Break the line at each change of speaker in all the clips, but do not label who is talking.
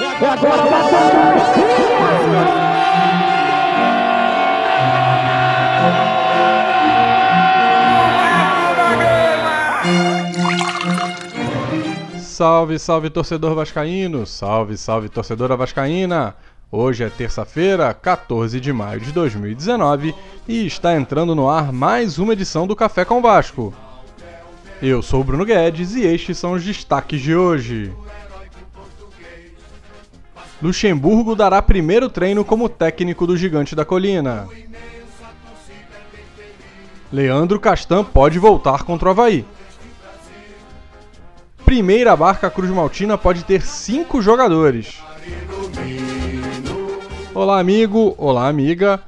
É agora, Salve, salve torcedor vascaíno, salve, salve torcedora vascaína. Hoje é terça-feira, 14 de maio de 2019 e está entrando no ar mais uma edição do Café com Vasco. Eu sou o Bruno Guedes e estes são os destaques de hoje. Luxemburgo dará primeiro treino como técnico do Gigante da Colina. Leandro Castan pode voltar contra o Havaí. Primeira barca Cruz Maltina pode ter cinco jogadores. Olá, amigo. Olá, amiga.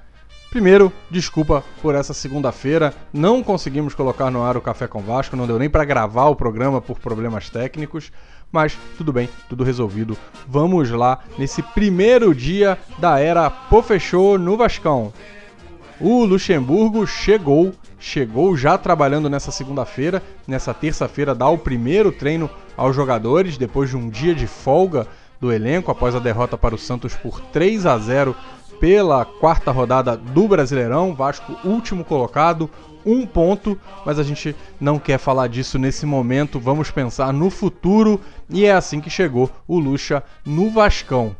Primeiro, desculpa por essa segunda-feira, não conseguimos colocar no ar o Café com Vasco, não deu nem para gravar o programa por problemas técnicos, mas tudo bem, tudo resolvido. Vamos lá nesse primeiro dia da era Pô Fechou no Vascão. O Luxemburgo chegou, chegou já trabalhando nessa segunda-feira, nessa terça-feira dá o primeiro treino aos jogadores depois de um dia de folga do elenco após a derrota para o Santos por 3 a 0 pela quarta rodada do Brasileirão. Vasco último colocado, um ponto, mas a gente não quer falar disso nesse momento. Vamos pensar no futuro e é assim que chegou o Lucha no Vascão.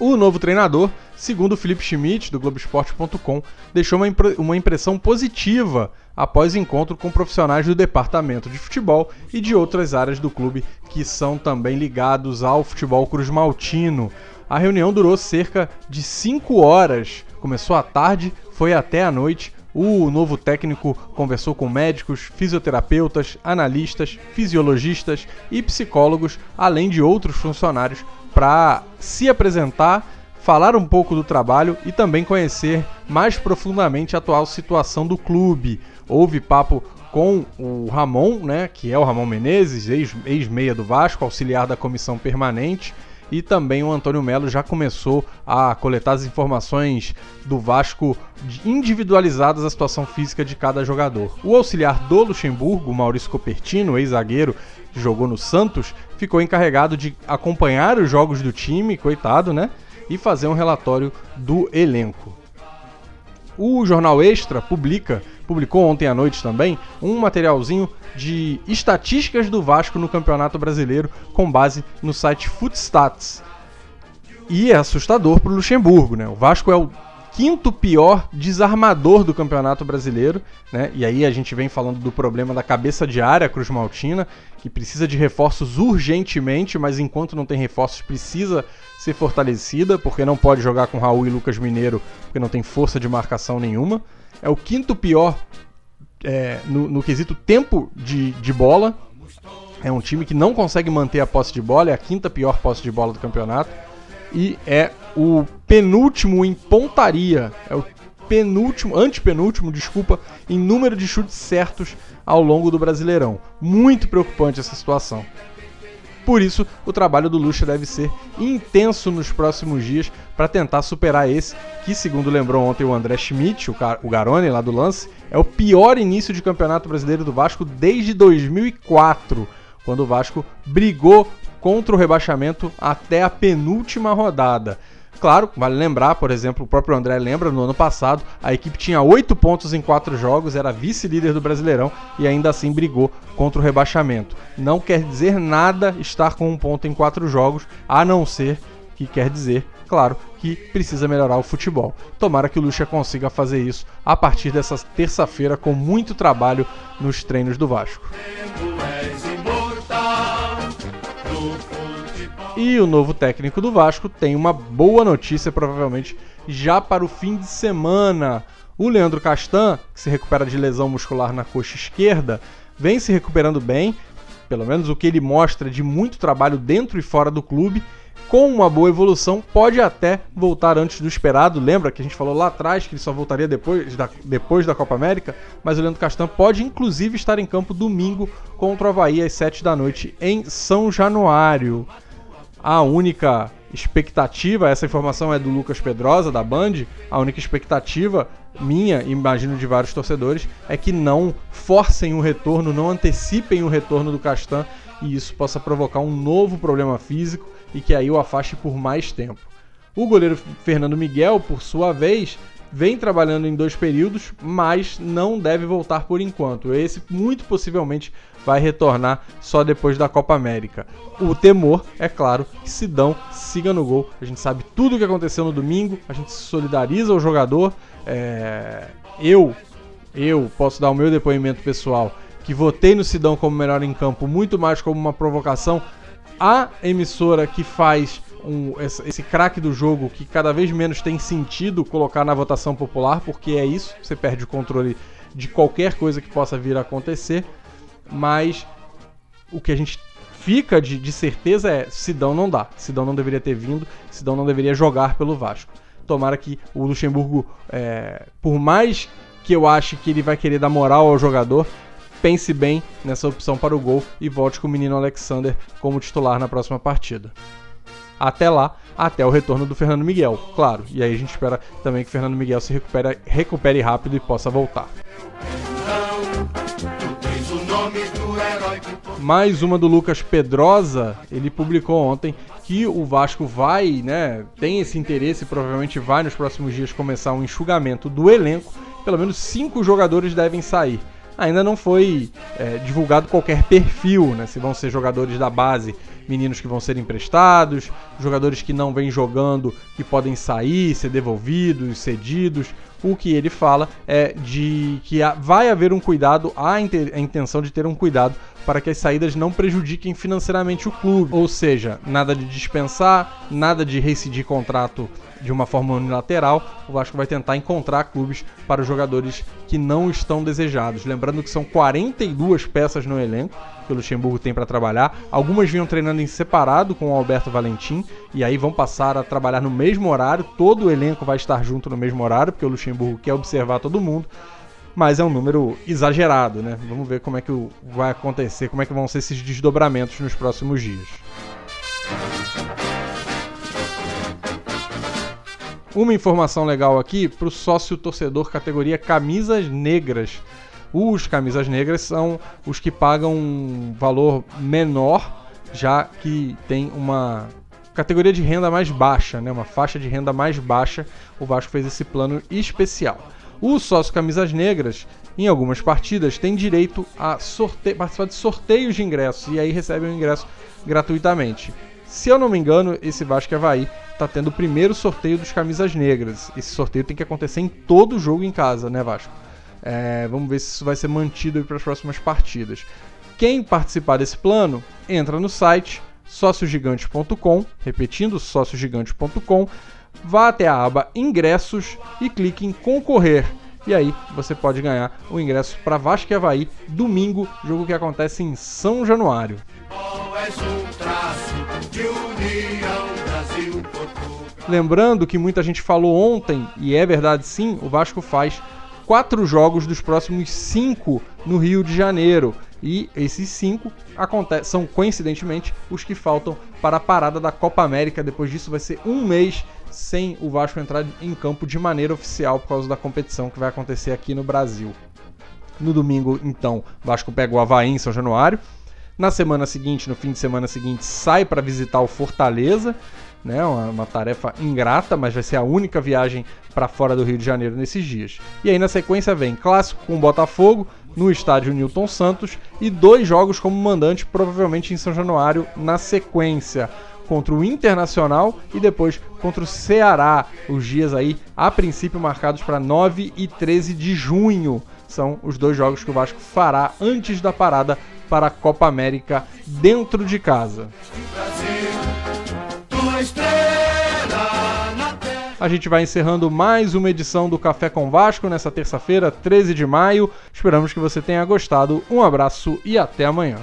O novo treinador, segundo Felipe Schmidt, do Globoesporte.com, deixou uma, impre uma impressão positiva após encontro com profissionais do departamento de futebol e de outras áreas do clube que são também ligados ao futebol cruz maltino. A reunião durou cerca de 5 horas, começou à tarde, foi até a noite. O novo técnico conversou com médicos, fisioterapeutas, analistas, fisiologistas e psicólogos, além de outros funcionários para se apresentar, falar um pouco do trabalho e também conhecer mais profundamente a atual situação do clube. Houve papo com o Ramon, né, que é o Ramon Menezes, ex-meia do Vasco, auxiliar da comissão permanente, e também o Antônio Melo já começou a coletar as informações do Vasco individualizadas a situação física de cada jogador. O auxiliar do Luxemburgo, Maurício Copertino, ex-zagueiro, que jogou no Santos, ficou encarregado de acompanhar os jogos do time, coitado, né? E fazer um relatório do elenco. O Jornal Extra publica, publicou ontem à noite também, um materialzinho de estatísticas do Vasco no Campeonato Brasileiro com base no site Footstats. E é assustador para o Luxemburgo, né? O Vasco é o quinto pior desarmador do Campeonato Brasileiro, né? E aí a gente vem falando do problema da cabeça de área Cruz Maltina, que precisa de reforços urgentemente, mas enquanto não tem reforços precisa ser fortalecida, porque não pode jogar com Raul e Lucas Mineiro, porque não tem força de marcação nenhuma. É o quinto pior é, no, no, quesito tempo de, de bola. É um time que não consegue manter a posse de bola, é a quinta pior posse de bola do campeonato e é o penúltimo em pontaria, é o penúltimo, antepenúltimo, desculpa, em número de chutes certos ao longo do Brasileirão. Muito preocupante essa situação. Por isso, o trabalho do Lucha deve ser intenso nos próximos dias para tentar superar esse, que, segundo lembrou ontem o André Schmidt, o, o Garone lá do lance, é o pior início de campeonato brasileiro do Vasco desde 2004, quando o Vasco brigou contra o rebaixamento até a penúltima rodada. Claro, vale lembrar, por exemplo, o próprio André lembra, no ano passado, a equipe tinha 8 pontos em 4 jogos, era vice-líder do Brasileirão e ainda assim brigou contra o rebaixamento. Não quer dizer nada estar com um ponto em 4 jogos, a não ser que quer dizer, claro, que precisa melhorar o futebol. Tomara que o Lucha consiga fazer isso a partir dessa terça-feira com muito trabalho nos treinos do Vasco. E o novo técnico do Vasco tem uma boa notícia, provavelmente já para o fim de semana. O Leandro Castan, que se recupera de lesão muscular na coxa esquerda, vem se recuperando bem, pelo menos o que ele mostra de muito trabalho dentro e fora do clube. Com uma boa evolução, pode até voltar antes do esperado. Lembra que a gente falou lá atrás que ele só voltaria depois da, depois da Copa América? Mas o Leandro Castan pode inclusive estar em campo domingo contra o Havaí às 7 da noite em São Januário. A única expectativa, essa informação é do Lucas Pedrosa, da Band, a única expectativa minha, imagino de vários torcedores, é que não forcem o retorno, não antecipem o retorno do Castan e isso possa provocar um novo problema físico e que aí o afaste por mais tempo. O goleiro Fernando Miguel, por sua vez, vem trabalhando em dois períodos, mas não deve voltar por enquanto. Esse muito possivelmente vai retornar só depois da Copa América. O temor, é claro, que Sidão siga no gol. A gente sabe tudo o que aconteceu no domingo, a gente se solidariza ao jogador. É... Eu, eu posso dar o meu depoimento pessoal, que votei no Sidão como melhor em campo, muito mais como uma provocação à emissora que faz um, esse, esse craque do jogo que cada vez menos tem sentido colocar na votação popular, porque é isso, você perde o controle de qualquer coisa que possa vir a acontecer. Mas o que a gente fica de, de certeza é: Sidão não dá. Sidão não deveria ter vindo, Sidão não deveria jogar pelo Vasco. Tomara que o Luxemburgo, é, por mais que eu ache que ele vai querer dar moral ao jogador, pense bem nessa opção para o gol e volte com o menino Alexander como titular na próxima partida até lá, até o retorno do Fernando Miguel, claro. E aí a gente espera também que o Fernando Miguel se recupere, recupere rápido e possa voltar. Mais uma do Lucas Pedrosa, ele publicou ontem que o Vasco vai, né, tem esse interesse, provavelmente vai nos próximos dias começar um enxugamento do elenco. Pelo menos cinco jogadores devem sair ainda não foi é, divulgado qualquer perfil, né? Se vão ser jogadores da base, meninos que vão ser emprestados, jogadores que não vêm jogando, que podem sair, ser devolvidos, cedidos. O que ele fala é de que vai haver um cuidado, há a intenção de ter um cuidado para que as saídas não prejudiquem financeiramente o clube. Ou seja, nada de dispensar, nada de rescindir contrato de uma forma unilateral. O Vasco vai tentar encontrar clubes para os jogadores que não estão desejados. Lembrando que são 42 peças no elenco que o Luxemburgo tem para trabalhar. Algumas vinham treinando em separado com o Alberto Valentim e aí vão passar a trabalhar no mesmo horário. Todo o elenco vai estar junto no mesmo horário, porque o Luxemburgo quer observar todo mundo mas é um número exagerado, né? Vamos ver como é que vai acontecer, como é que vão ser esses desdobramentos nos próximos dias. Uma informação legal aqui para o sócio torcedor categoria camisas negras. Os camisas negras são os que pagam um valor menor, já que tem uma categoria de renda mais baixa, né? uma faixa de renda mais baixa. O Vasco fez esse plano especial. O sócio camisas negras, em algumas partidas, tem direito a sorte... participar de sorteios de ingressos e aí recebe o ingresso gratuitamente. Se eu não me engano, esse Vasco Havaí está tendo o primeiro sorteio dos camisas negras. Esse sorteio tem que acontecer em todo jogo em casa, né, Vasco? É, vamos ver se isso vai ser mantido para as próximas partidas. Quem participar desse plano, entra no site sociogigante.com, repetindo, sociogigante.com, vá até a aba Ingressos e clique em Concorrer. E aí você pode ganhar o ingresso para Vasco e Havaí, domingo, jogo que acontece em São Januário. Lembrando que muita gente falou ontem, e é verdade sim, o Vasco faz quatro jogos dos próximos cinco no Rio de Janeiro. E esses cinco são coincidentemente os que faltam para a parada da Copa América. Depois disso vai ser um mês sem o Vasco entrar em campo de maneira oficial por causa da competição que vai acontecer aqui no Brasil. No domingo, então, o Vasco pega o Havaí em São Januário. Na semana seguinte, no fim de semana seguinte, sai para visitar o Fortaleza. Né, uma, uma, tarefa ingrata, mas vai ser a única viagem para fora do Rio de Janeiro nesses dias. E aí na sequência vem clássico com o Botafogo no estádio Newton Santos e dois jogos como mandante, provavelmente em São Januário, na sequência contra o Internacional e depois contra o Ceará. Os dias aí, a princípio, marcados para 9 e 13 de junho. São os dois jogos que o Vasco fará antes da parada para a Copa América dentro de casa. A gente vai encerrando mais uma edição do Café com Vasco nessa terça-feira, 13 de maio. Esperamos que você tenha gostado. Um abraço e até amanhã.